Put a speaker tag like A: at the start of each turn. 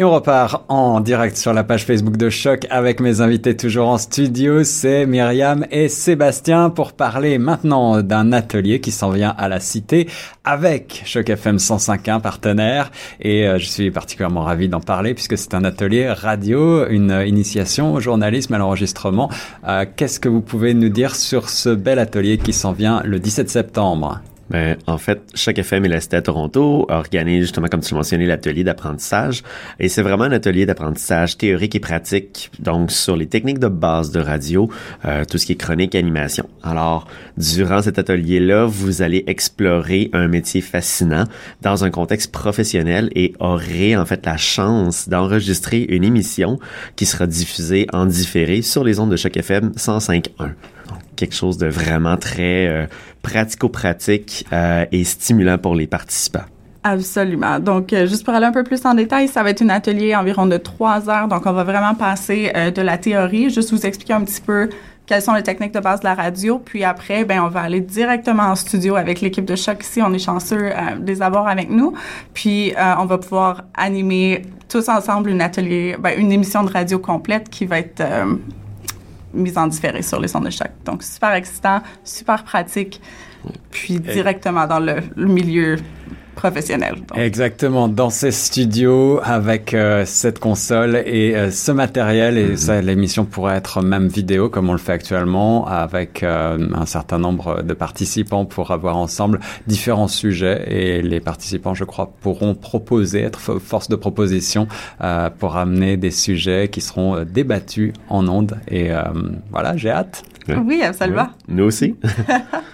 A: Et on repart en direct sur la page Facebook de Choc avec mes invités toujours en studio. C'est Myriam et Sébastien pour parler maintenant d'un atelier qui s'en vient à la Cité avec Choc FM 105.1 partenaire. Et euh, je suis particulièrement ravi d'en parler puisque c'est un atelier radio, une initiation au journalisme, à l'enregistrement. Euh, qu'est-ce que vous pouvez nous dire sur ce bel atelier qui s'en vient le 17 septembre?
B: Ben, en fait, chaque FM et la Cité Toronto organise justement, comme tu l'as mentionné, l'atelier d'apprentissage. Et c'est vraiment un atelier d'apprentissage théorique et pratique, donc sur les techniques de base de radio, euh, tout ce qui est chronique animation. Alors, durant cet atelier-là, vous allez explorer un métier fascinant dans un contexte professionnel et aurez en fait la chance d'enregistrer une émission qui sera diffusée en différé sur les ondes de chaque FM 105.1 quelque chose de vraiment très euh, pratico-pratique euh, et stimulant pour les participants.
C: Absolument. Donc, euh, juste pour aller un peu plus en détail, ça va être un atelier environ de trois heures. Donc, on va vraiment passer de la théorie, juste vous expliquer un petit peu quelles sont les techniques de base de la radio. Puis après, ben, on va aller directement en studio avec l'équipe de choc ici. On est chanceux de les avoir avec nous. Puis, on va pouvoir animer tous ensemble une atelier, ben, une émission de radio complète qui va être mise en différé sur les sons de choc. Donc, super excitant, super pratique, puis directement dans le milieu professionnel.
A: Exactement, dans ces studios avec euh, cette console et euh, ce matériel et mm-hmm. l'émission pourrait être même vidéo comme on le fait actuellement avec euh, un certain nombre de participants pour avoir ensemble différents sujets et les participants, je crois, pourront proposer, être force de proposition pour amener des sujets qui seront débattus en ondes et voilà, j'ai hâte.
C: Oui, absolument.
B: Nous aussi.